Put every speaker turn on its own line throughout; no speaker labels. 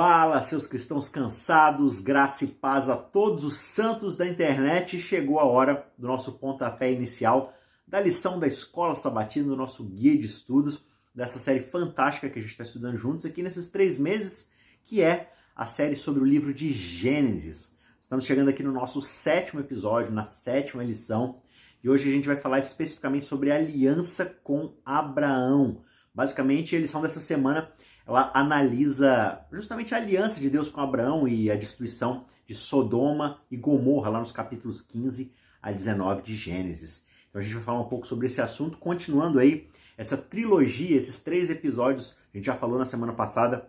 Fala, seus cristãos cansados, graça e paz a todos os santos da internet. Chegou a hora do nosso pontapé inicial da lição da Escola Sabatina, do nosso guia de estudos, dessa série fantástica que a gente está estudando juntos aqui nesses três meses, que é a série sobre o livro de Gênesis. Estamos chegando aqui no nosso sétimo episódio, na sétima lição, e hoje a gente vai falar especificamente sobre aliança com Abraão. Basicamente, a lição dessa semana ela analisa justamente a aliança de Deus com Abraão e a destruição de Sodoma e Gomorra, lá nos capítulos 15 a 19 de Gênesis. Então a gente vai falar um pouco sobre esse assunto, continuando aí essa trilogia, esses três episódios, a gente já falou na semana passada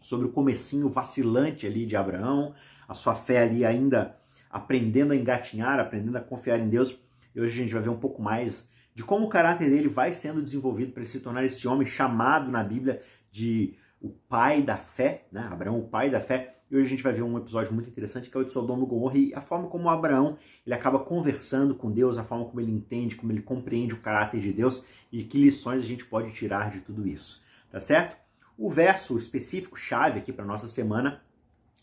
sobre o comecinho vacilante ali de Abraão, a sua fé ali ainda aprendendo a engatinhar, aprendendo a confiar em Deus. E hoje a gente vai ver um pouco mais de como o caráter dele vai sendo desenvolvido para ele se tornar esse homem chamado na Bíblia de o pai da fé, né? Abraão, o pai da fé. E hoje a gente vai ver um episódio muito interessante que é o de Sodoma e Gomorra e a forma como Abraão ele acaba conversando com Deus, a forma como ele entende, como ele compreende o caráter de Deus e que lições a gente pode tirar de tudo isso, tá certo? O verso específico chave aqui para nossa semana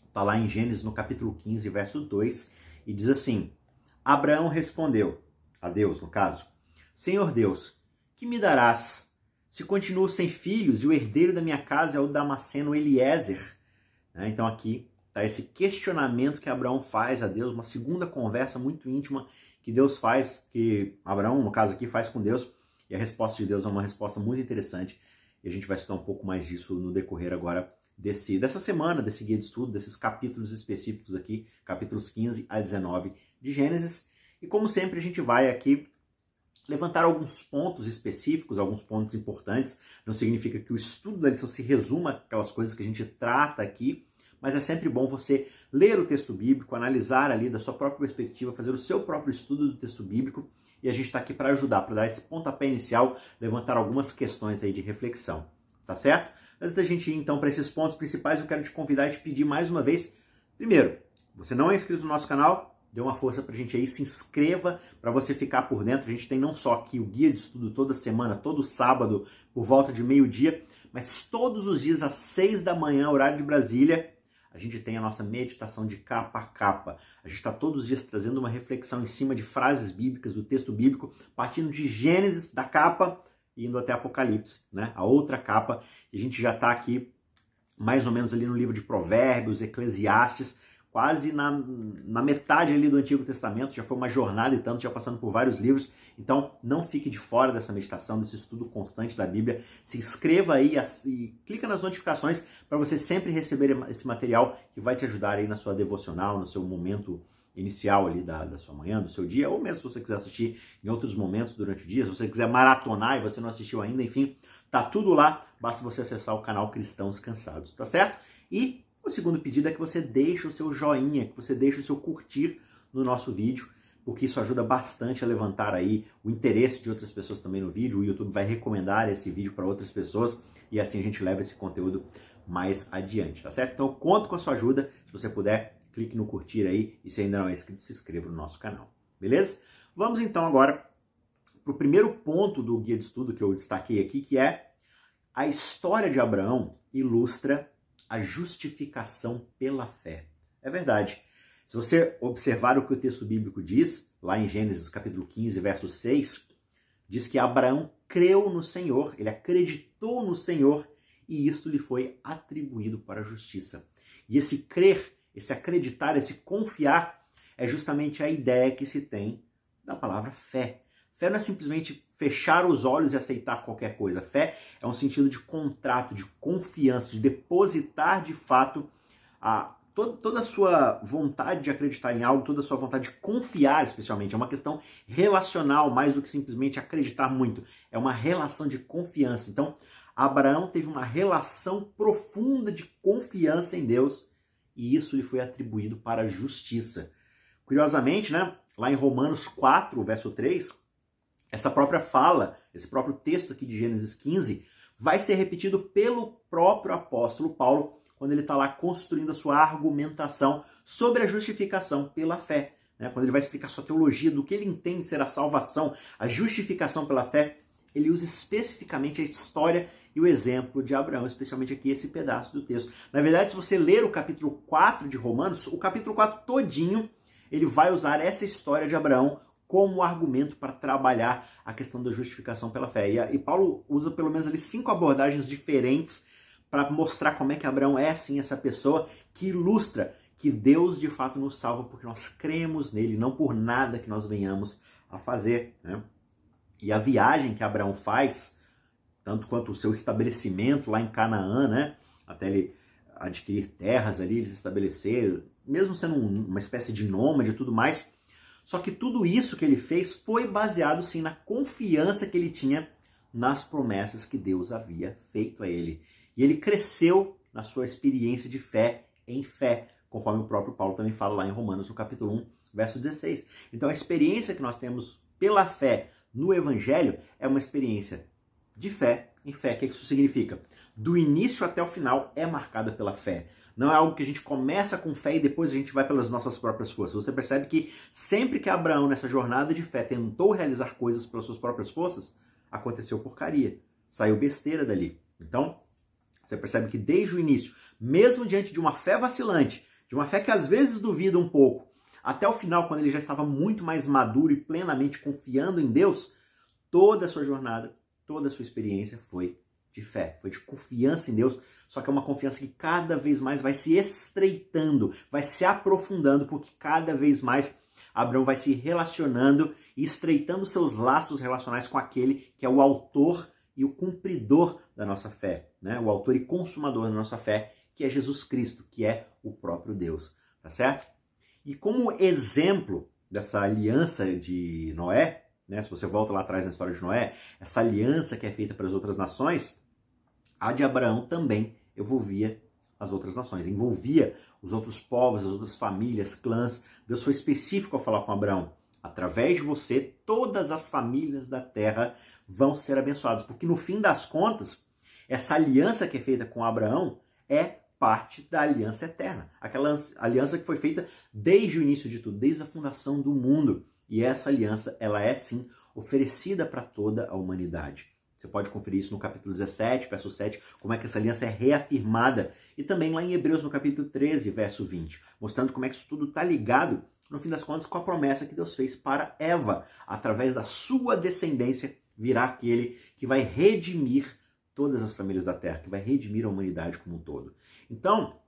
está lá em Gênesis no capítulo 15, verso 2 e diz assim: Abraão respondeu a Deus, no caso: Senhor Deus, que me darás se continuo sem filhos e o herdeiro da minha casa é o Damasceno Eliezer. Né? Então aqui está esse questionamento que Abraão faz a Deus, uma segunda conversa muito íntima que Deus faz, que Abraão, no caso aqui, faz com Deus, e a resposta de Deus é uma resposta muito interessante, e a gente vai estudar um pouco mais disso no decorrer agora desse, dessa semana, desse guia de estudo, desses capítulos específicos aqui, capítulos 15 a 19 de Gênesis. E como sempre, a gente vai aqui levantar alguns pontos específicos, alguns pontos importantes. Não significa que o estudo da lição se resuma aquelas coisas que a gente trata aqui, mas é sempre bom você ler o texto bíblico, analisar ali da sua própria perspectiva, fazer o seu próprio estudo do texto bíblico. E a gente está aqui para ajudar, para dar esse pontapé inicial, levantar algumas questões aí de reflexão. Tá certo? Antes da gente ir então para esses pontos principais, eu quero te convidar e te pedir mais uma vez. Primeiro, você não é inscrito no nosso canal? Dê uma força pra gente aí, se inscreva para você ficar por dentro. A gente tem não só aqui o guia de estudo toda semana, todo sábado, por volta de meio-dia, mas todos os dias às seis da manhã, horário de Brasília, a gente tem a nossa meditação de capa a capa. A gente está todos os dias trazendo uma reflexão em cima de frases bíblicas, do texto bíblico, partindo de Gênesis, da capa, e indo até Apocalipse, né? A outra capa. E a gente já está aqui mais ou menos ali no livro de Provérbios, Eclesiastes, quase na, na metade ali do Antigo Testamento, já foi uma jornada e tanto, já passando por vários livros. Então, não fique de fora dessa meditação, desse estudo constante da Bíblia. Se inscreva aí e clica nas notificações para você sempre receber esse material que vai te ajudar aí na sua devocional, no seu momento inicial ali da, da sua manhã, do seu dia, ou mesmo se você quiser assistir em outros momentos durante o dia, se você quiser maratonar e você não assistiu ainda, enfim, tá tudo lá, basta você acessar o canal Cristãos Cansados, tá certo? E o segundo pedido é que você deixe o seu joinha, que você deixe o seu curtir no nosso vídeo, porque isso ajuda bastante a levantar aí o interesse de outras pessoas também no vídeo. O YouTube vai recomendar esse vídeo para outras pessoas e assim a gente leva esse conteúdo mais adiante, tá certo? Então eu conto com a sua ajuda. Se você puder, clique no curtir aí e se ainda não é inscrito, se inscreva no nosso canal. Beleza? Vamos então agora para o primeiro ponto do guia de estudo que eu destaquei aqui, que é a história de Abraão ilustra a justificação pela fé. É verdade. Se você observar o que o texto bíblico diz, lá em Gênesis capítulo 15, verso 6, diz que Abraão creu no Senhor, ele acreditou no Senhor e isto lhe foi atribuído para a justiça. E esse crer, esse acreditar, esse confiar é justamente a ideia que se tem da palavra fé. Fé não é simplesmente fechar os olhos e aceitar qualquer coisa. Fé é um sentido de contrato, de confiança, de depositar de fato a, toda, toda a sua vontade de acreditar em algo, toda a sua vontade de confiar, especialmente. É uma questão relacional, mais do que simplesmente acreditar muito. É uma relação de confiança. Então, Abraão teve uma relação profunda de confiança em Deus e isso lhe foi atribuído para a justiça. Curiosamente, né, lá em Romanos 4, verso 3, essa própria fala, esse próprio texto aqui de Gênesis 15, vai ser repetido pelo próprio apóstolo Paulo quando ele está lá construindo a sua argumentação sobre a justificação pela fé. Né? Quando ele vai explicar sua teologia, do que ele entende ser a salvação, a justificação pela fé, ele usa especificamente a história e o exemplo de Abraão, especialmente aqui esse pedaço do texto. Na verdade, se você ler o capítulo 4 de Romanos, o capítulo 4 todinho, ele vai usar essa história de Abraão como argumento para trabalhar a questão da justificação pela fé. E, e Paulo usa pelo menos ali cinco abordagens diferentes para mostrar como é que Abraão é assim essa pessoa que ilustra que Deus de fato nos salva porque nós cremos nele, não por nada que nós venhamos a fazer. Né? E a viagem que Abraão faz, tanto quanto o seu estabelecimento lá em Canaã, né? até ele adquirir terras ali, ele se estabelecer, mesmo sendo uma espécie de nômade e tudo mais. Só que tudo isso que ele fez foi baseado sim na confiança que ele tinha nas promessas que Deus havia feito a ele. E ele cresceu na sua experiência de fé em fé, conforme o próprio Paulo também fala lá em Romanos, no capítulo 1, verso 16. Então a experiência que nós temos pela fé no Evangelho é uma experiência de fé em fé. O que isso significa? Do início até o final é marcada pela fé. Não é algo que a gente começa com fé e depois a gente vai pelas nossas próprias forças. Você percebe que sempre que Abraão, nessa jornada de fé, tentou realizar coisas pelas suas próprias forças, aconteceu porcaria. Saiu besteira dali. Então, você percebe que desde o início, mesmo diante de uma fé vacilante, de uma fé que às vezes duvida um pouco, até o final, quando ele já estava muito mais maduro e plenamente confiando em Deus, toda a sua jornada, toda a sua experiência foi de fé, foi de confiança em Deus, só que é uma confiança que cada vez mais vai se estreitando, vai se aprofundando, porque cada vez mais Abraão vai se relacionando e estreitando seus laços relacionais com aquele que é o autor e o cumpridor da nossa fé, né? O autor e consumador da nossa fé, que é Jesus Cristo, que é o próprio Deus, tá certo? E como exemplo dessa aliança de Noé, né? Se você volta lá atrás na história de Noé, essa aliança que é feita para as outras nações, a de Abraão também envolvia as outras nações, envolvia os outros povos, as outras famílias, clãs. Deus foi específico ao falar com Abraão. Através de você, todas as famílias da terra vão ser abençoadas, porque no fim das contas, essa aliança que é feita com Abraão é parte da aliança eterna, aquela aliança que foi feita desde o início de tudo, desde a fundação do mundo. E essa aliança, ela é sim oferecida para toda a humanidade. Você pode conferir isso no capítulo 17, verso 7, como é que essa aliança é reafirmada. E também lá em Hebreus, no capítulo 13, verso 20, mostrando como é que isso tudo está ligado, no fim das contas, com a promessa que Deus fez para Eva. Através da sua descendência virá aquele que vai redimir todas as famílias da terra, que vai redimir a humanidade como um todo. Então,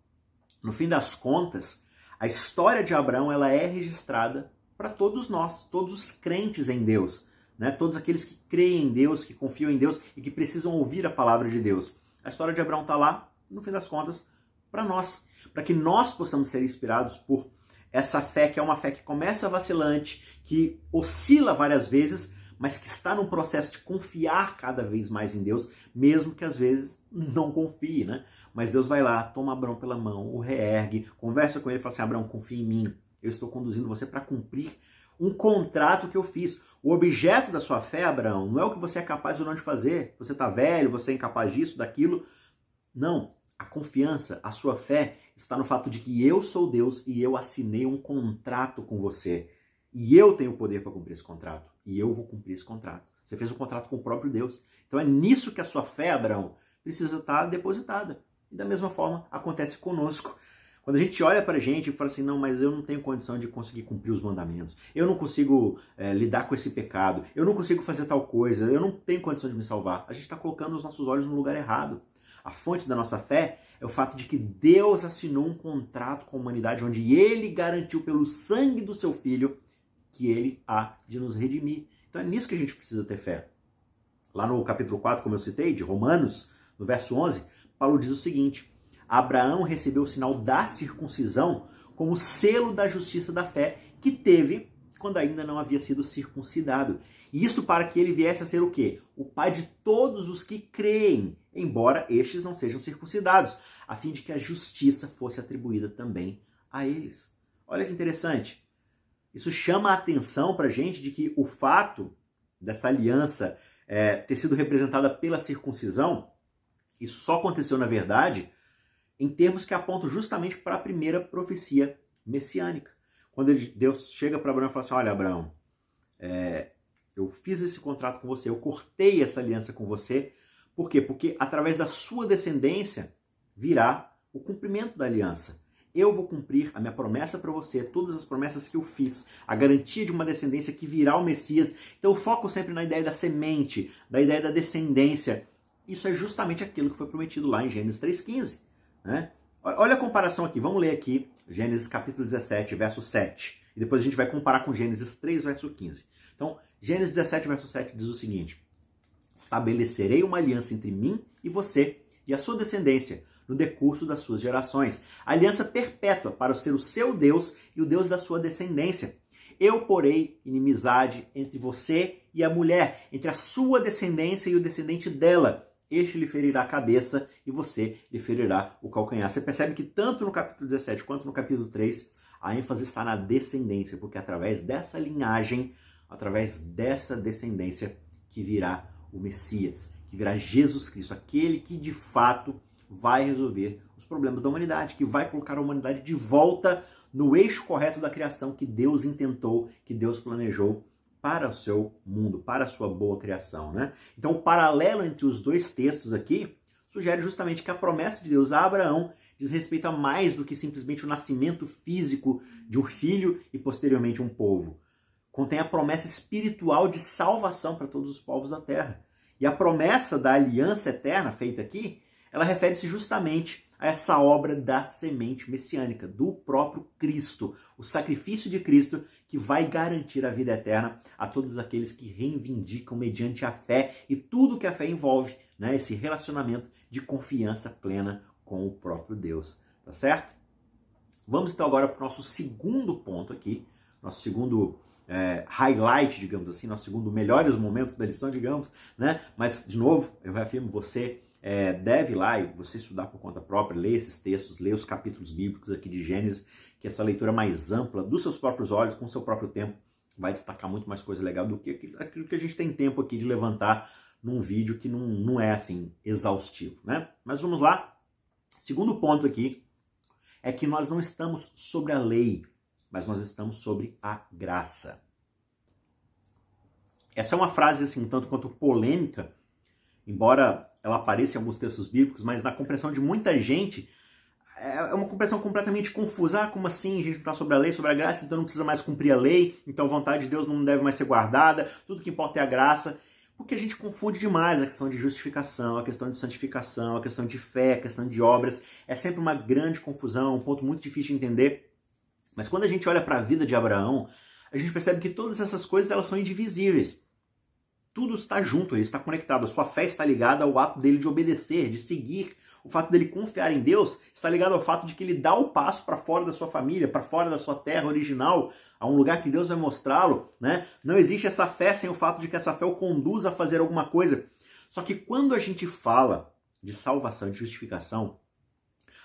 no fim das contas, a história de Abraão ela é registrada para todos nós, todos os crentes em Deus né? todos aqueles que creem em Deus, que confiam em Deus e que precisam ouvir a palavra de Deus. A história de Abraão está lá, no fim das contas, para nós, para que nós possamos ser inspirados por essa fé que é uma fé que começa vacilante, que oscila várias vezes, mas que está num processo de confiar cada vez mais em Deus, mesmo que às vezes não confie, né? Mas Deus vai lá, toma Abraão pela mão, o reergue, conversa com ele e fala assim: Abraão, confia em mim, eu estou conduzindo você para cumprir um contrato que eu fiz. O objeto da sua fé, Abraão, não é o que você é capaz ou não de fazer. Você está velho, você é incapaz disso, daquilo. Não. A confiança, a sua fé está no fato de que eu sou Deus e eu assinei um contrato com você. E eu tenho o poder para cumprir esse contrato. E eu vou cumprir esse contrato. Você fez um contrato com o próprio Deus. Então é nisso que a sua fé, Abraão, precisa estar depositada. E da mesma forma acontece conosco. Quando a gente olha para a gente e fala assim, não, mas eu não tenho condição de conseguir cumprir os mandamentos, eu não consigo é, lidar com esse pecado, eu não consigo fazer tal coisa, eu não tenho condição de me salvar, a gente está colocando os nossos olhos no lugar errado. A fonte da nossa fé é o fato de que Deus assinou um contrato com a humanidade onde ele garantiu pelo sangue do seu filho que ele há de nos redimir. Então é nisso que a gente precisa ter fé. Lá no capítulo 4, como eu citei, de Romanos, no verso 11, Paulo diz o seguinte: Abraão recebeu o sinal da circuncisão como selo da justiça da fé que teve quando ainda não havia sido circuncidado. Isso para que ele viesse a ser o quê? O pai de todos os que creem, embora estes não sejam circuncidados, a fim de que a justiça fosse atribuída também a eles. Olha que interessante. Isso chama a atenção para a gente de que o fato dessa aliança é, ter sido representada pela circuncisão, isso só aconteceu na verdade em termos que apontam justamente para a primeira profecia messiânica. Quando ele, Deus chega para Abraão e fala assim: Olha, Abraão, é, eu fiz esse contrato com você, eu cortei essa aliança com você Por quê? Porque através da sua descendência virá o cumprimento da aliança. Eu vou cumprir a minha promessa para você, todas as promessas que eu fiz, a garantia de uma descendência que virá o Messias. Então eu foco sempre na ideia da semente, da ideia da descendência. Isso é justamente aquilo que foi prometido lá em Gênesis 3,15. Né? Olha a comparação aqui, vamos ler aqui Gênesis capítulo 17, verso 7. E depois a gente vai comparar com Gênesis 3, verso 15. Então, Gênesis 17, verso 7 diz o seguinte: Estabelecerei uma aliança entre mim e você e a sua descendência no decurso das suas gerações. Aliança perpétua para ser o seu Deus e o Deus da sua descendência. Eu porei inimizade entre você e a mulher, entre a sua descendência e o descendente dela. Este lhe ferirá a cabeça e você lhe ferirá o calcanhar. Você percebe que tanto no capítulo 17 quanto no capítulo 3, a ênfase está na descendência, porque através dessa linhagem, através dessa descendência, que virá o Messias, que virá Jesus Cristo, aquele que de fato vai resolver os problemas da humanidade, que vai colocar a humanidade de volta no eixo correto da criação que Deus intentou, que Deus planejou para o seu mundo, para a sua boa criação. Né? Então, o paralelo entre os dois textos aqui sugere justamente que a promessa de Deus a Abraão diz respeito a mais do que simplesmente o nascimento físico de um filho e posteriormente um povo. Contém a promessa espiritual de salvação para todos os povos da terra. E a promessa da aliança eterna feita aqui ela refere-se justamente a essa obra da semente messiânica, do próprio Cristo, o sacrifício de Cristo que vai garantir a vida eterna a todos aqueles que reivindicam mediante a fé e tudo que a fé envolve, né, esse relacionamento de confiança plena com o próprio Deus, tá certo? Vamos então agora para o nosso segundo ponto aqui, nosso segundo é, highlight, digamos assim, nosso segundo melhores momentos da lição, digamos, né? Mas de novo, eu reafirmo você é, deve lá e você estudar por conta própria, ler esses textos, ler os capítulos bíblicos aqui de Gênesis, que essa leitura mais ampla, dos seus próprios olhos, com o seu próprio tempo, vai destacar muito mais coisa legal do que aquilo que a gente tem tempo aqui de levantar num vídeo que não, não é assim exaustivo, né? Mas vamos lá. Segundo ponto aqui é que nós não estamos sobre a lei, mas nós estamos sobre a graça. Essa é uma frase assim, tanto quanto polêmica, embora ela apareça em alguns textos bíblicos, mas na compreensão de muita gente é, é uma compreensão completamente confusa. Ah, como assim? A gente está sobre a lei, sobre a graça, então não precisa mais cumprir a lei, então a vontade de Deus não deve mais ser guardada, tudo que importa é a graça. Porque a gente confunde demais a questão de justificação, a questão de santificação, a questão de fé, a questão de obras. É sempre uma grande confusão, um ponto muito difícil de entender. Mas quando a gente olha para a vida de Abraão, a gente percebe que todas essas coisas elas são indivisíveis tudo está junto, ele está conectado. A sua fé está ligada ao ato dele de obedecer, de seguir. O fato dele confiar em Deus está ligado ao fato de que ele dá o passo para fora da sua família, para fora da sua terra original, a um lugar que Deus vai mostrá-lo. Né? Não existe essa fé sem o fato de que essa fé o conduz a fazer alguma coisa. Só que quando a gente fala de salvação, de justificação,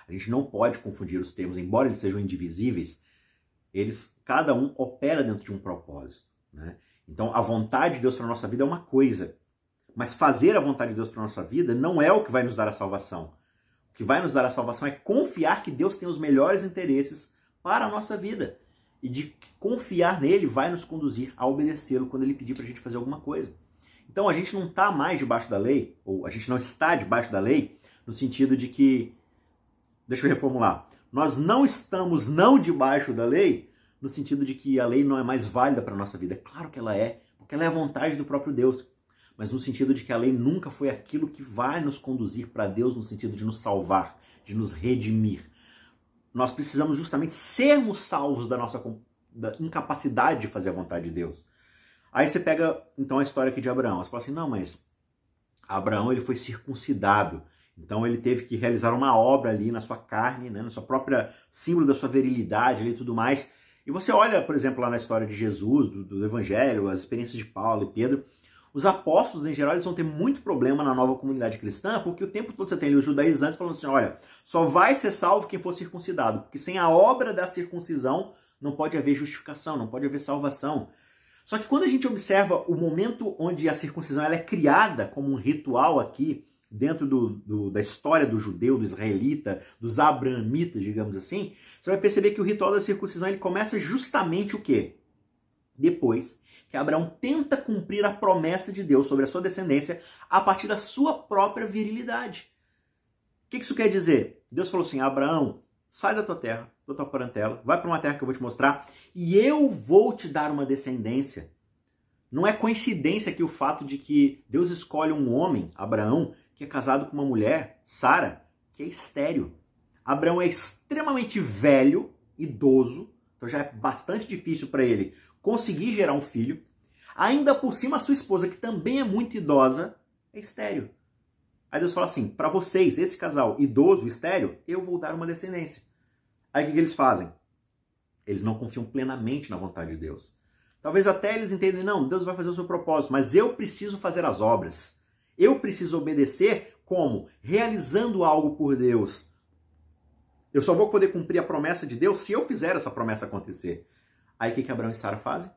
a gente não pode confundir os termos, embora eles sejam indivisíveis, eles cada um opera dentro de um propósito. Né? Então, a vontade de Deus para a nossa vida é uma coisa, mas fazer a vontade de Deus para a nossa vida não é o que vai nos dar a salvação. O que vai nos dar a salvação é confiar que Deus tem os melhores interesses para a nossa vida. E de confiar nele vai nos conduzir a obedecê-lo quando ele pedir para a gente fazer alguma coisa. Então a gente não está mais debaixo da lei, ou a gente não está debaixo da lei, no sentido de que. Deixa eu reformular. Nós não estamos não debaixo da lei no sentido de que a lei não é mais válida para a nossa vida. É claro que ela é, porque ela é a vontade do próprio Deus. Mas no sentido de que a lei nunca foi aquilo que vai nos conduzir para Deus, no sentido de nos salvar, de nos redimir. Nós precisamos justamente sermos salvos da nossa da incapacidade de fazer a vontade de Deus. Aí você pega então a história aqui de Abraão. Você fala assim: não, mas Abraão ele foi circuncidado. Então ele teve que realizar uma obra ali na sua carne, né, na sua própria símbolo da sua virilidade e tudo mais. E você olha, por exemplo, lá na história de Jesus, do, do Evangelho, as experiências de Paulo e Pedro, os apóstolos, em geral, eles vão ter muito problema na nova comunidade cristã, porque o tempo todo você tem os judaizantes falando assim: olha, só vai ser salvo quem for circuncidado, porque sem a obra da circuncisão não pode haver justificação, não pode haver salvação. Só que quando a gente observa o momento onde a circuncisão ela é criada como um ritual aqui, dentro do, do, da história do judeu, do israelita, dos abrahamitas, digamos assim, você vai perceber que o ritual da circuncisão ele começa justamente o quê? depois que Abraão tenta cumprir a promessa de Deus sobre a sua descendência a partir da sua própria virilidade. O que isso quer dizer? Deus falou assim: Abraão, sai da tua terra, da tua parentela, vai para uma terra que eu vou te mostrar e eu vou te dar uma descendência. Não é coincidência que o fato de que Deus escolhe um homem, Abraão, que é casado com uma mulher, Sara, que é estéreo. Abraão é extremamente velho, idoso, então já é bastante difícil para ele conseguir gerar um filho. Ainda por cima, a sua esposa, que também é muito idosa, é estéreo. Aí Deus fala assim: para vocês, esse casal idoso, estéreo, eu vou dar uma descendência. Aí o que, que eles fazem? Eles não confiam plenamente na vontade de Deus. Talvez até eles entendem, não, Deus vai fazer o seu propósito, mas eu preciso fazer as obras. Eu preciso obedecer como? Realizando algo por Deus. Eu só vou poder cumprir a promessa de Deus se eu fizer essa promessa acontecer. Aí o que, que Abraão e Sara fazem?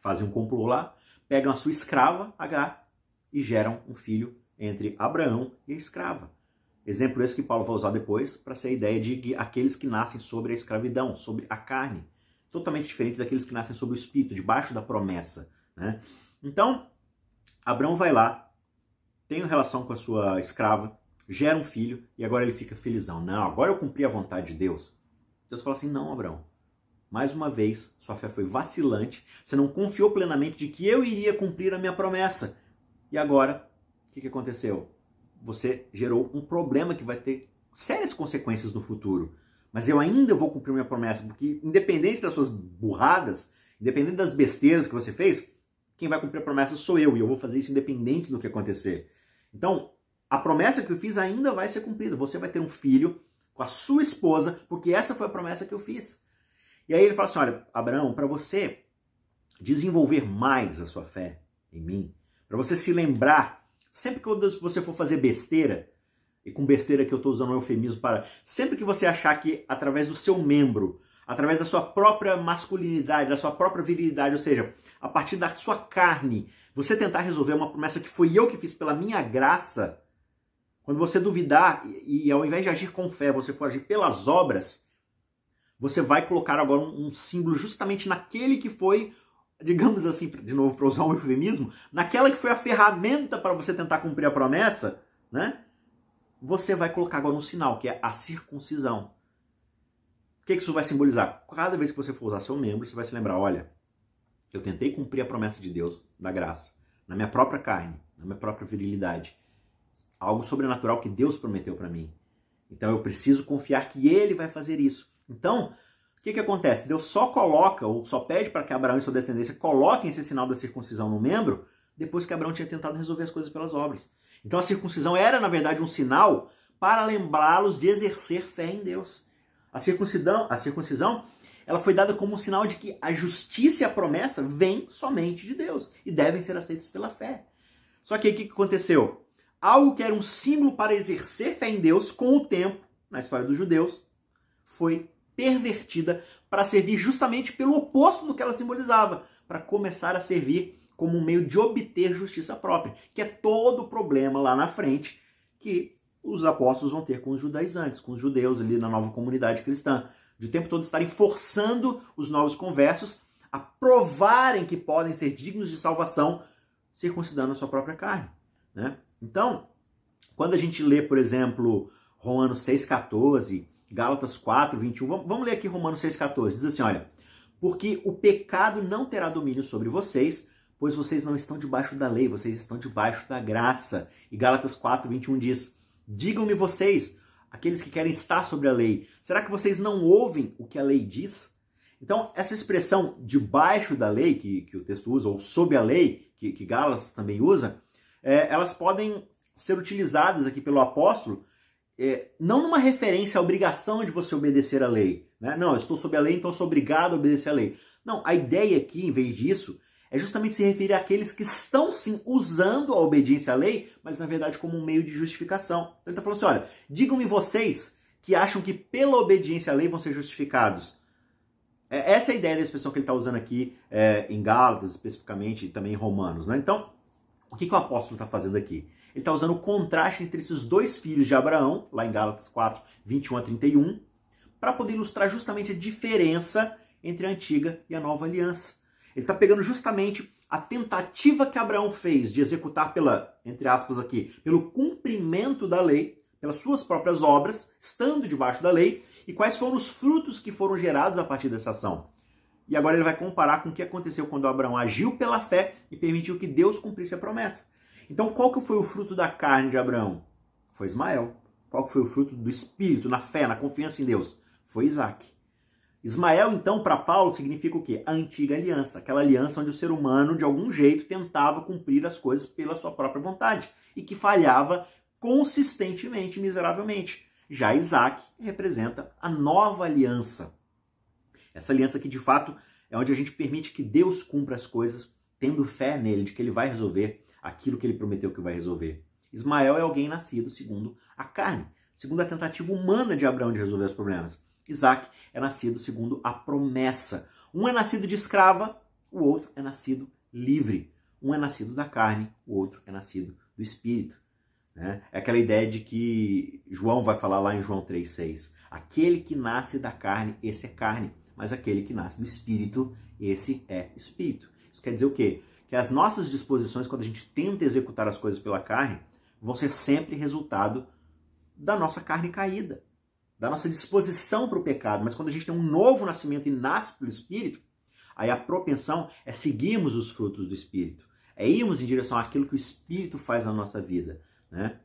Fazem um complô lá, pegam a sua escrava, H, e geram um filho entre Abraão e a escrava. Exemplo esse que Paulo vai usar depois para ser a ideia de aqueles que nascem sobre a escravidão, sobre a carne. Totalmente diferente daqueles que nascem sobre o espírito, debaixo da promessa. Né? Então, Abraão vai lá, tem relação com a sua escrava, gera um filho e agora ele fica felizão. Não, agora eu cumpri a vontade de Deus. Deus fala assim: não, Abraão. Mais uma vez, sua fé foi vacilante, você não confiou plenamente de que eu iria cumprir a minha promessa. E agora, o que, que aconteceu? Você gerou um problema que vai ter sérias consequências no futuro. Mas eu ainda vou cumprir minha promessa, porque independente das suas burradas, independente das besteiras que você fez, quem vai cumprir a promessa sou eu, e eu vou fazer isso independente do que acontecer. Então, a promessa que eu fiz ainda vai ser cumprida. Você vai ter um filho com a sua esposa, porque essa foi a promessa que eu fiz. E aí ele fala assim: olha, Abraão, para você desenvolver mais a sua fé em mim, para você se lembrar, sempre que você for fazer besteira, e com besteira que eu estou usando um eufemismo para, sempre que você achar que através do seu membro, através da sua própria masculinidade, da sua própria virilidade, ou seja, a partir da sua carne, você tentar resolver uma promessa que foi eu que fiz pela minha graça, quando você duvidar e, e ao invés de agir com fé, você for agir pelas obras, você vai colocar agora um, um símbolo justamente naquele que foi, digamos assim, de novo para usar um eufemismo, naquela que foi a ferramenta para você tentar cumprir a promessa, né? Você vai colocar agora um sinal, que é a circuncisão. O que, isso vai simbolizar? Cada vez que você for usar seu membro, você vai se lembrar, olha, eu tentei cumprir a promessa de Deus, da graça, na minha própria carne, na minha própria virilidade. Algo sobrenatural que Deus prometeu para mim. Então eu preciso confiar que Ele vai fazer isso. Então, o que, que acontece? Deus só coloca, ou só pede para que Abraão e sua descendência coloquem esse sinal da circuncisão no membro, depois que Abraão tinha tentado resolver as coisas pelas obras. Então a circuncisão era, na verdade, um sinal para lembrá-los de exercer fé em Deus. A circuncisão, a circuncisão ela foi dada como um sinal de que a justiça e a promessa vêm somente de Deus e devem ser aceitas pela fé. Só que aí o que aconteceu? Algo que era um símbolo para exercer fé em Deus, com o tempo, na história dos judeus, foi pervertida para servir justamente pelo oposto do que ela simbolizava, para começar a servir como um meio de obter justiça própria, que é todo o problema lá na frente que os apóstolos vão ter com os judaizantes, com os judeus ali na nova comunidade cristã de tempo todo estarem forçando os novos conversos a provarem que podem ser dignos de salvação circuncidando a sua própria carne. Né? Então, quando a gente lê, por exemplo, Romanos 6,14, Gálatas 4, 21, vamos, vamos ler aqui Romanos 6,14, diz assim, olha, porque o pecado não terá domínio sobre vocês, pois vocês não estão debaixo da lei, vocês estão debaixo da graça. E Gálatas 4, 21 diz, digam-me vocês, aqueles que querem estar sobre a lei. Será que vocês não ouvem o que a lei diz? Então, essa expressão debaixo da lei, que, que o texto usa, ou sob a lei, que, que Gálatas também usa, é, elas podem ser utilizadas aqui pelo apóstolo, é, não numa referência à obrigação de você obedecer à lei. Né? Não, eu estou sob a lei, então sou obrigado a obedecer à lei. Não, a ideia aqui, em vez disso, é justamente se referir àqueles que estão sim usando a obediência à lei, mas na verdade como um meio de justificação. Então ele está falando assim: olha, digam-me vocês que acham que pela obediência à lei vão ser justificados. É, essa é a ideia da expressão que ele está usando aqui é, em Gálatas, especificamente, e também em Romanos. Né? Então, o que, que o apóstolo está fazendo aqui? Ele está usando o contraste entre esses dois filhos de Abraão, lá em Gálatas 4, 21 a 31, para poder ilustrar justamente a diferença entre a antiga e a nova aliança. Ele está pegando justamente a tentativa que Abraão fez de executar pela, entre aspas aqui, pelo cumprimento da lei, pelas suas próprias obras, estando debaixo da lei, e quais foram os frutos que foram gerados a partir dessa ação. E agora ele vai comparar com o que aconteceu quando Abraão agiu pela fé e permitiu que Deus cumprisse a promessa. Então, qual que foi o fruto da carne de Abraão? Foi Ismael. Qual que foi o fruto do espírito, na fé, na confiança em Deus? Foi Isaac. Ismael, então, para Paulo, significa o quê? A antiga aliança. Aquela aliança onde o ser humano, de algum jeito, tentava cumprir as coisas pela sua própria vontade e que falhava consistentemente, miseravelmente. Já Isaac representa a nova aliança. Essa aliança que, de fato, é onde a gente permite que Deus cumpra as coisas, tendo fé nele, de que ele vai resolver aquilo que ele prometeu que vai resolver. Ismael é alguém nascido segundo a carne, segundo a tentativa humana de Abraão de resolver os problemas. Isaac é nascido segundo a promessa. Um é nascido de escrava, o outro é nascido livre. Um é nascido da carne, o outro é nascido do espírito. Né? É aquela ideia de que João vai falar lá em João 3,6. Aquele que nasce da carne, esse é carne. Mas aquele que nasce do espírito, esse é espírito. Isso quer dizer o quê? Que as nossas disposições, quando a gente tenta executar as coisas pela carne, vão ser sempre resultado da nossa carne caída da nossa disposição para o pecado, mas quando a gente tem um novo nascimento e nasce pelo Espírito, aí a propensão é seguirmos os frutos do Espírito, é irmos em direção àquilo que o Espírito faz na nossa vida. Né?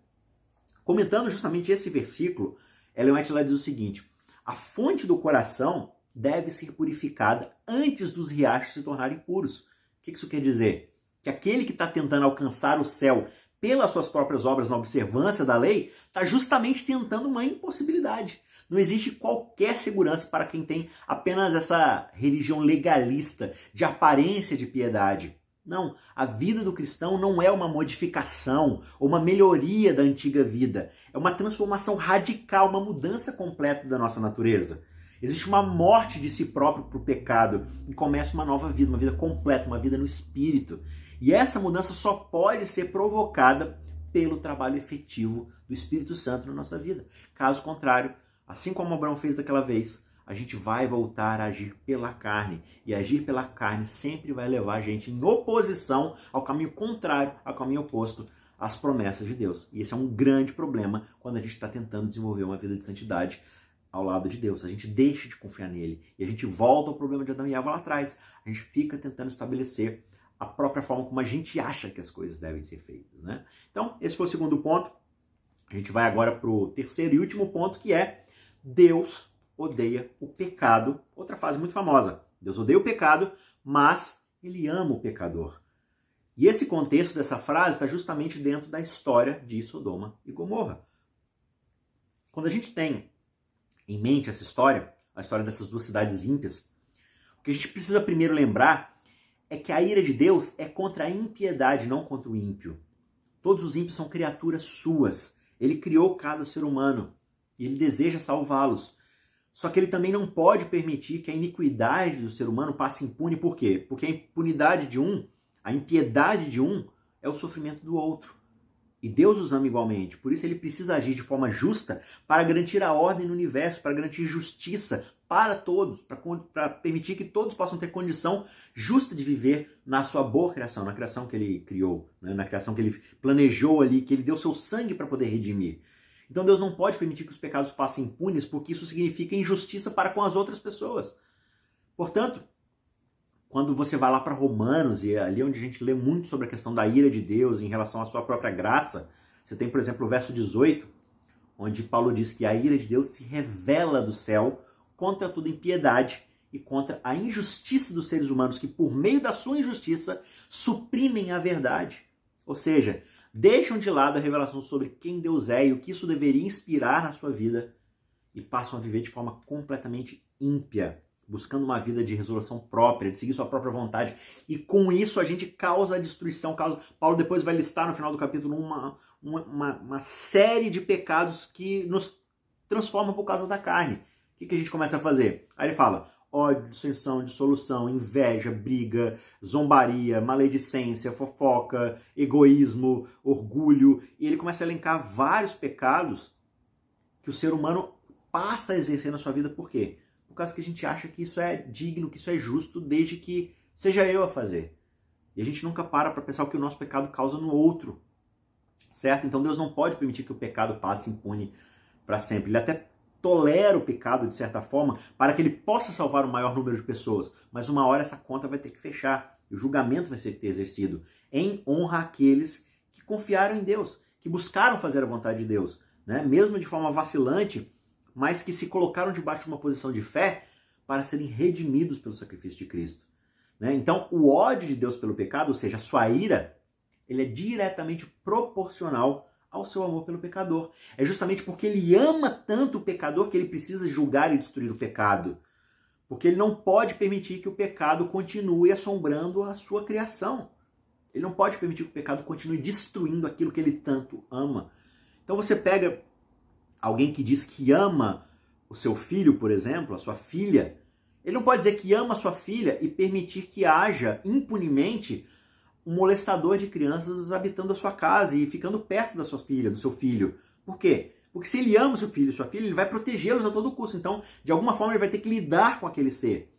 Comentando justamente esse versículo, Ellen White lá diz o seguinte: a fonte do coração deve ser purificada antes dos riachos se tornarem puros. O que isso quer dizer? Que aquele que está tentando alcançar o céu pelas suas próprias obras na observância da lei, está justamente tentando uma impossibilidade. Não existe qualquer segurança para quem tem apenas essa religião legalista, de aparência de piedade. Não, a vida do cristão não é uma modificação ou uma melhoria da antiga vida. É uma transformação radical, uma mudança completa da nossa natureza. Existe uma morte de si próprio para o pecado e começa uma nova vida, uma vida completa, uma vida no espírito. E essa mudança só pode ser provocada pelo trabalho efetivo do Espírito Santo na nossa vida. Caso contrário, Assim como Abraão fez daquela vez, a gente vai voltar a agir pela carne. E agir pela carne sempre vai levar a gente em oposição ao caminho contrário, ao caminho oposto às promessas de Deus. E esse é um grande problema quando a gente está tentando desenvolver uma vida de santidade ao lado de Deus. A gente deixa de confiar nele e a gente volta ao problema de Adão e Eva lá atrás. A gente fica tentando estabelecer a própria forma como a gente acha que as coisas devem ser feitas. Né? Então, esse foi o segundo ponto. A gente vai agora para o terceiro e último ponto, que é Deus odeia o pecado. Outra frase muito famosa. Deus odeia o pecado, mas ele ama o pecador. E esse contexto dessa frase está justamente dentro da história de Sodoma e Gomorra. Quando a gente tem em mente essa história, a história dessas duas cidades ímpias, o que a gente precisa primeiro lembrar é que a ira de Deus é contra a impiedade, não contra o ímpio. Todos os ímpios são criaturas suas. Ele criou cada ser humano e ele deseja salvá-los. Só que ele também não pode permitir que a iniquidade do ser humano passe impune. Por quê? Porque a impunidade de um, a impiedade de um, é o sofrimento do outro. E Deus os ama igualmente. Por isso ele precisa agir de forma justa para garantir a ordem no universo, para garantir justiça para todos, para permitir que todos possam ter condição justa de viver na sua boa criação, na criação que ele criou, né? na criação que ele planejou ali, que ele deu seu sangue para poder redimir. Então Deus não pode permitir que os pecados passem impunes, porque isso significa injustiça para com as outras pessoas. Portanto, quando você vai lá para Romanos, e é ali onde a gente lê muito sobre a questão da ira de Deus em relação à sua própria graça, você tem, por exemplo, o verso 18, onde Paulo diz que a ira de Deus se revela do céu contra toda impiedade e contra a injustiça dos seres humanos que, por meio da sua injustiça, suprimem a verdade. Ou seja, deixam de lado a revelação sobre quem Deus é e o que isso deveria inspirar na sua vida e passam a viver de forma completamente ímpia, buscando uma vida de resolução própria, de seguir sua própria vontade. E com isso a gente causa a destruição. Causa... Paulo depois vai listar no final do capítulo uma, uma, uma série de pecados que nos transformam por causa da carne. O que, que a gente começa a fazer? Aí ele fala: ódio, dissensão, dissolução, inveja, briga, zombaria, maledicência, fofoca, egoísmo, orgulho. E ele começa a elencar vários pecados que o ser humano passa a exercer na sua vida. Por quê? Por causa que a gente acha que isso é digno, que isso é justo, desde que seja eu a fazer. E a gente nunca para para pensar o que o nosso pecado causa no outro. Certo? Então Deus não pode permitir que o pecado passe impune para sempre. Ele até tolera o pecado de certa forma para que ele possa salvar o maior número de pessoas, mas uma hora essa conta vai ter que fechar e o julgamento vai ser que ter exercido em honra àqueles que confiaram em Deus, que buscaram fazer a vontade de Deus, né? mesmo de forma vacilante, mas que se colocaram debaixo de uma posição de fé para serem redimidos pelo sacrifício de Cristo. Né? Então, o ódio de Deus pelo pecado, ou seja, a sua ira, ele é diretamente proporcional ao seu amor pelo pecador. É justamente porque ele ama tanto o pecador que ele precisa julgar e destruir o pecado. Porque ele não pode permitir que o pecado continue assombrando a sua criação. Ele não pode permitir que o pecado continue destruindo aquilo que ele tanto ama. Então você pega alguém que diz que ama o seu filho, por exemplo, a sua filha, ele não pode dizer que ama a sua filha e permitir que haja impunemente um molestador de crianças habitando a sua casa e ficando perto da sua filha, do seu filho. Por quê? Porque se ele ama seu filho e sua filha, ele vai protegê-los a todo custo. Então, de alguma forma, ele vai ter que lidar com aquele ser.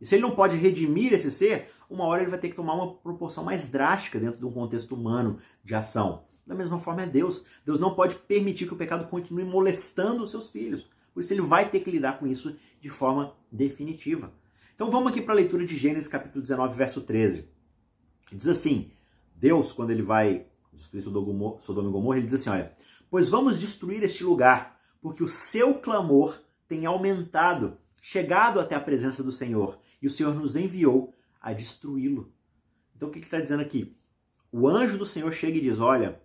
E se ele não pode redimir esse ser, uma hora ele vai ter que tomar uma proporção mais drástica dentro de um contexto humano de ação. Da mesma forma é Deus. Deus não pode permitir que o pecado continue molestando os seus filhos. Por isso ele vai ter que lidar com isso de forma definitiva. Então vamos aqui para a leitura de Gênesis capítulo 19, verso 13. Diz assim: Deus, quando ele vai destruir Sodoma e Gomorra, ele diz assim: olha, pois vamos destruir este lugar, porque o seu clamor tem aumentado, chegado até a presença do Senhor, e o Senhor nos enviou a destruí-lo. Então o que está dizendo aqui? O anjo do Senhor chega e diz: Olha,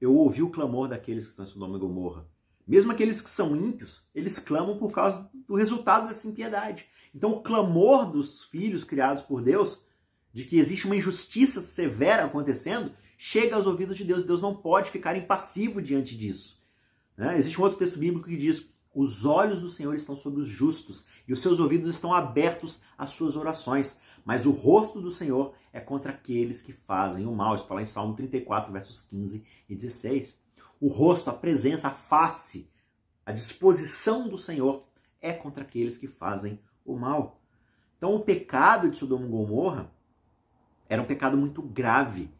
eu ouvi o clamor daqueles que estão em Sodoma e Gomorra. Mesmo aqueles que são ímpios, eles clamam por causa do resultado dessa impiedade. Então, o clamor dos filhos criados por Deus, de que existe uma injustiça severa acontecendo, chega aos ouvidos de Deus. Deus não pode ficar impassivo diante disso. Né? Existe um outro texto bíblico que diz: Os olhos do Senhor estão sobre os justos e os seus ouvidos estão abertos às suas orações. Mas o rosto do Senhor é contra aqueles que fazem o mal. Isso está lá em Salmo 34, versos 15 e 16 o rosto, a presença, a face, a disposição do Senhor é contra aqueles que fazem o mal. Então o pecado de Sodoma e Gomorra era um pecado muito grave.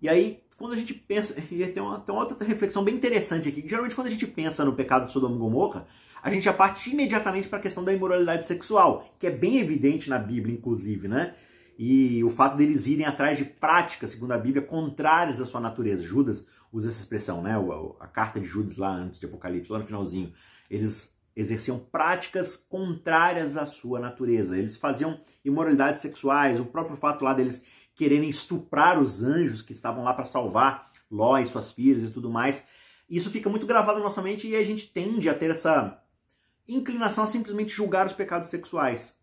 E aí, quando a gente pensa, e tem uma, tem uma outra reflexão bem interessante aqui, que geralmente quando a gente pensa no pecado de Sodoma e Gomorra, a gente já parte imediatamente para a questão da imoralidade sexual, que é bem evidente na Bíblia, inclusive, né? E o fato deles irem atrás de práticas, segundo a Bíblia, contrárias à sua natureza. Judas usa essa expressão, né? A carta de Judas lá antes de Apocalipse, lá no finalzinho. Eles exerciam práticas contrárias à sua natureza. Eles faziam imoralidades sexuais, o próprio fato lá deles quererem estuprar os anjos que estavam lá para salvar Ló e suas filhas e tudo mais. Isso fica muito gravado na nossa mente e a gente tende a ter essa inclinação a simplesmente julgar os pecados sexuais,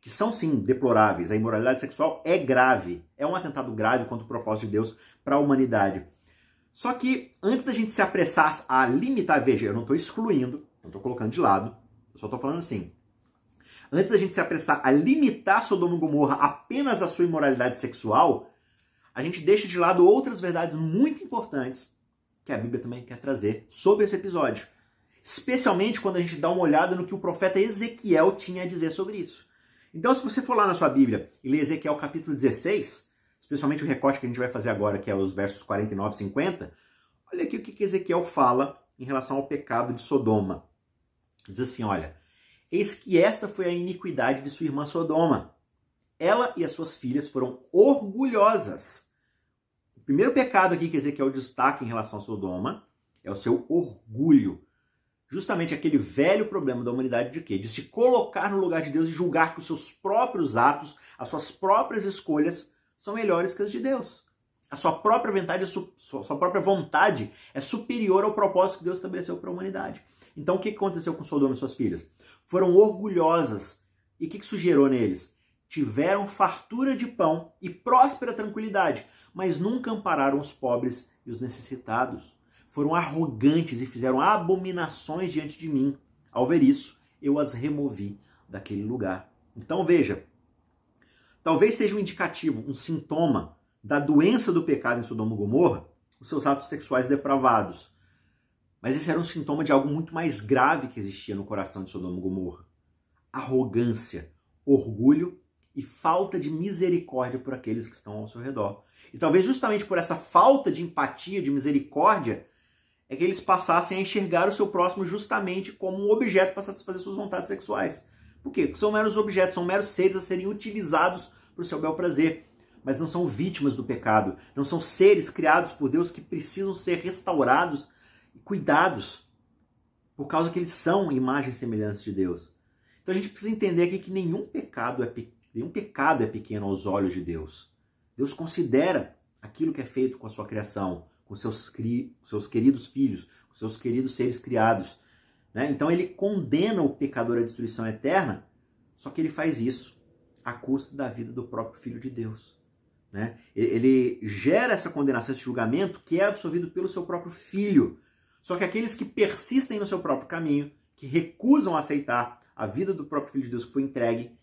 que são sim deploráveis. A imoralidade sexual é grave, é um atentado grave contra o propósito de Deus para a humanidade. Só que antes da gente se apressar a limitar, veja, eu não estou excluindo, não estou colocando de lado, eu só estou falando assim. Antes da gente se apressar a limitar Sodoma e Gomorra apenas à sua imoralidade sexual, a gente deixa de lado outras verdades muito importantes que a Bíblia também quer trazer sobre esse episódio. Especialmente quando a gente dá uma olhada no que o profeta Ezequiel tinha a dizer sobre isso. Então, se você for lá na sua Bíblia e ler Ezequiel capítulo 16, especialmente o recorte que a gente vai fazer agora, que é os versos 49 e 50, olha aqui o que Ezequiel fala em relação ao pecado de Sodoma. Diz assim: olha, eis que esta foi a iniquidade de sua irmã Sodoma. Ela e as suas filhas foram orgulhosas. O primeiro pecado aqui que Ezequiel destaca em relação a Sodoma é o seu orgulho. Justamente aquele velho problema da humanidade de quê? De se colocar no lugar de Deus e julgar que os seus próprios atos, as suas próprias escolhas são melhores que as de Deus. A sua própria vontade, a sua própria vontade é superior ao propósito que Deus estabeleceu para a humanidade. Então o que aconteceu com Sodoma e suas filhas? Foram orgulhosas. E o que gerou neles? Tiveram fartura de pão e próspera tranquilidade, mas nunca ampararam os pobres e os necessitados. Foram arrogantes e fizeram abominações diante de mim. Ao ver isso, eu as removi daquele lugar. Então veja, Talvez seja um indicativo, um sintoma da doença do pecado em Sodoma e Gomorra, os seus atos sexuais depravados. Mas esse era um sintoma de algo muito mais grave que existia no coração de Sodoma e Gomorra: arrogância, orgulho e falta de misericórdia por aqueles que estão ao seu redor. E talvez justamente por essa falta de empatia, de misericórdia, é que eles passassem a enxergar o seu próximo justamente como um objeto para satisfazer suas vontades sexuais. Por quê? Porque são meros objetos, são meros seres a serem utilizados para o seu bel prazer. Mas não são vítimas do pecado, não são seres criados por Deus que precisam ser restaurados cuidados, por causa que eles são imagens semelhantes de Deus. Então a gente precisa entender aqui que nenhum pecado é, nenhum pecado é pequeno aos olhos de Deus. Deus considera aquilo que é feito com a sua criação, com seus, cri, seus queridos filhos, com seus queridos seres criados. Né? Então ele condena o pecador à destruição eterna, só que ele faz isso à custa da vida do próprio Filho de Deus. Né? Ele gera essa condenação, esse julgamento que é absorvido pelo seu próprio Filho. Só que aqueles que persistem no seu próprio caminho, que recusam aceitar a vida do próprio Filho de Deus que foi entregue,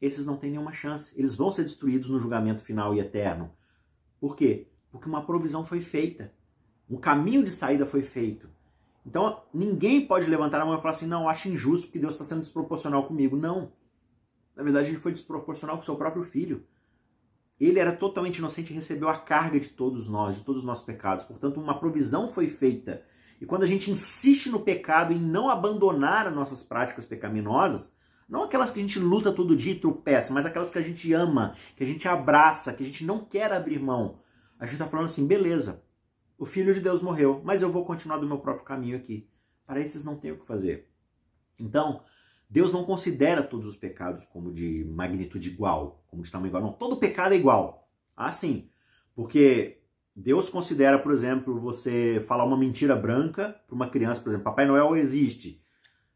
esses não têm nenhuma chance. Eles vão ser destruídos no julgamento final e eterno. Por quê? Porque uma provisão foi feita. Um caminho de saída foi feito. Então, ninguém pode levantar a mão e falar assim: não, acho injusto porque Deus está sendo desproporcional comigo. Não. Na verdade, ele foi desproporcional com o seu próprio filho. Ele era totalmente inocente e recebeu a carga de todos nós, de todos os nossos pecados. Portanto, uma provisão foi feita. E quando a gente insiste no pecado em não abandonar as nossas práticas pecaminosas, não aquelas que a gente luta todo dia e tropeça, mas aquelas que a gente ama, que a gente abraça, que a gente não quer abrir mão. A gente está falando assim, beleza, o Filho de Deus morreu, mas eu vou continuar do meu próprio caminho aqui. Para esses não tem o que fazer. Então, Deus não considera todos os pecados como de magnitude igual, como de tamanho igual. Não, todo pecado é igual. Ah, sim. Porque Deus considera, por exemplo, você falar uma mentira branca para uma criança, por exemplo, Papai Noel existe.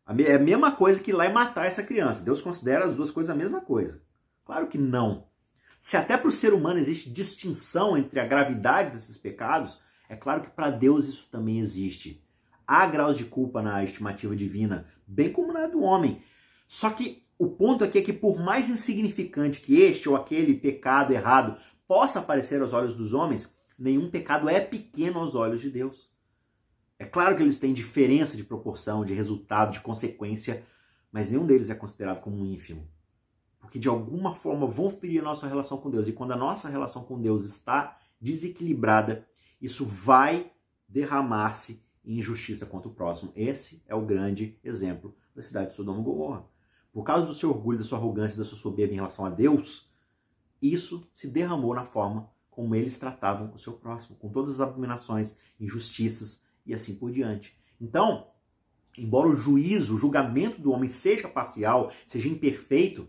É a mesma coisa que ir lá e matar essa criança. Deus considera as duas coisas a mesma coisa. Claro que não. Se até para o ser humano existe distinção entre a gravidade desses pecados, é claro que para Deus isso também existe. Há graus de culpa na estimativa divina, bem como na do homem. Só que o ponto aqui é que, por mais insignificante que este ou aquele pecado errado possa aparecer aos olhos dos homens, nenhum pecado é pequeno aos olhos de Deus. É claro que eles têm diferença de proporção, de resultado, de consequência, mas nenhum deles é considerado como um ínfimo. Porque de alguma forma vão ferir a nossa relação com Deus. E quando a nossa relação com Deus está desequilibrada, isso vai derramar-se em injustiça contra o próximo. Esse é o grande exemplo da cidade de Sodoma e Gomorra. Por causa do seu orgulho, da sua arrogância, da sua soberba em relação a Deus, isso se derramou na forma como eles tratavam o seu próximo, com todas as abominações, injustiças, e assim por diante. Então, embora o juízo, o julgamento do homem seja parcial, seja imperfeito,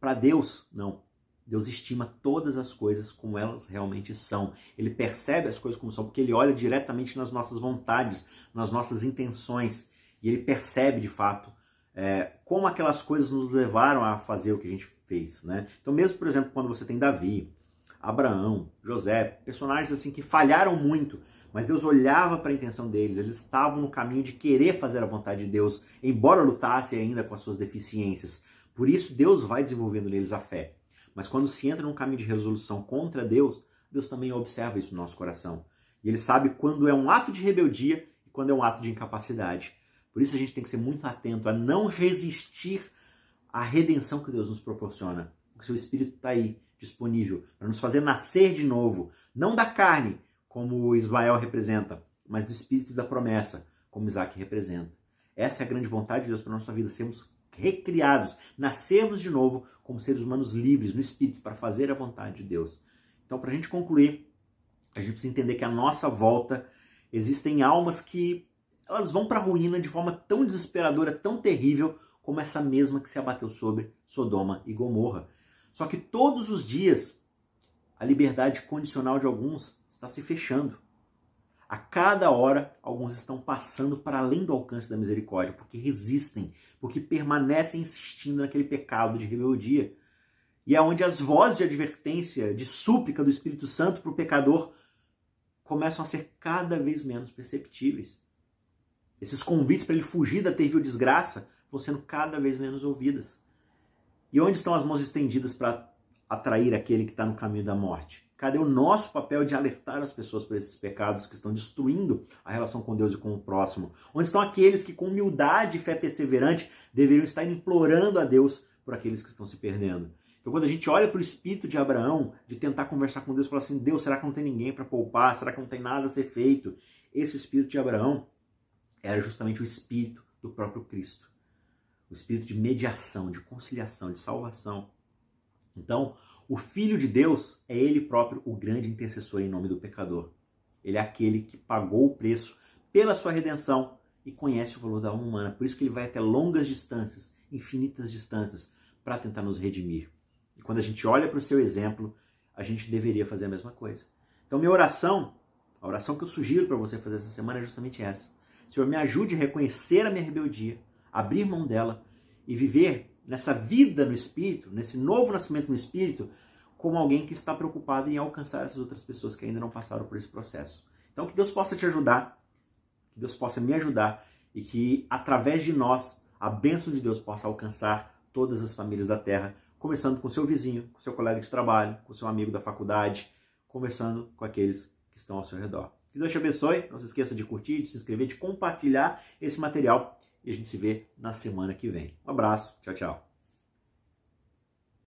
para Deus, não. Deus estima todas as coisas como elas realmente são. Ele percebe as coisas como são, porque ele olha diretamente nas nossas vontades, nas nossas intenções. E ele percebe de fato é, como aquelas coisas nos levaram a fazer o que a gente fez. Né? Então, mesmo, por exemplo, quando você tem Davi, Abraão, José, personagens assim que falharam muito, mas Deus olhava para a intenção deles, eles estavam no caminho de querer fazer a vontade de Deus, embora lutassem ainda com as suas deficiências. Por isso, Deus vai desenvolvendo neles a fé. Mas quando se entra num caminho de resolução contra Deus, Deus também observa isso no nosso coração. E ele sabe quando é um ato de rebeldia e quando é um ato de incapacidade. Por isso a gente tem que ser muito atento a não resistir à redenção que Deus nos proporciona. Porque seu Espírito está aí, disponível, para nos fazer nascer de novo. Não da carne, como Ismael representa, mas do espírito da promessa, como Isaac representa. Essa é a grande vontade de Deus para a nossa vida, sermos recriados, nascermos de novo como seres humanos livres no espírito para fazer a vontade de Deus. Então, para a gente concluir, a gente precisa entender que à nossa volta existem almas que elas vão para a ruína de forma tão desesperadora, tão terrível, como essa mesma que se abateu sobre Sodoma e Gomorra. Só que todos os dias a liberdade condicional de alguns está se fechando. A cada hora, alguns estão passando para além do alcance da misericórdia, porque resistem, porque permanecem insistindo naquele pecado de rebeldia. E é onde as vozes de advertência, de súplica do Espírito Santo para o pecador começam a ser cada vez menos perceptíveis. Esses convites para ele fugir da terrível desgraça vão sendo cada vez menos ouvidas. E onde estão as mãos estendidas para atrair aquele que está no caminho da morte? Cadê o nosso papel de alertar as pessoas por esses pecados que estão destruindo a relação com Deus e com o próximo? Onde estão aqueles que, com humildade e fé perseverante, deveriam estar implorando a Deus por aqueles que estão se perdendo? Então, quando a gente olha para o espírito de Abraão, de tentar conversar com Deus, falar assim: Deus, será que não tem ninguém para poupar? Será que não tem nada a ser feito? Esse espírito de Abraão era justamente o espírito do próprio Cristo. O espírito de mediação, de conciliação, de salvação. Então, o Filho de Deus é ele próprio o grande intercessor em nome do pecador. Ele é aquele que pagou o preço pela sua redenção e conhece o valor da alma humana. Por isso que ele vai até longas distâncias, infinitas distâncias, para tentar nos redimir. E quando a gente olha para o seu exemplo, a gente deveria fazer a mesma coisa. Então, minha oração, a oração que eu sugiro para você fazer essa semana é justamente essa. Senhor, me ajude a reconhecer a minha rebeldia, abrir mão dela e viver nessa vida no Espírito, nesse novo nascimento no Espírito, como alguém que está preocupado em alcançar essas outras pessoas que ainda não passaram por esse processo. Então, que Deus possa te ajudar, que Deus possa me ajudar e que, através de nós, a bênção de Deus possa alcançar todas as famílias da terra começando com seu vizinho, com seu colega de trabalho, com seu amigo da faculdade, conversando com aqueles que estão ao seu redor. Que Deus te abençoe. Não se esqueça de curtir, de se inscrever, de compartilhar esse material. E a gente se vê na semana que vem. Um abraço. Tchau, tchau.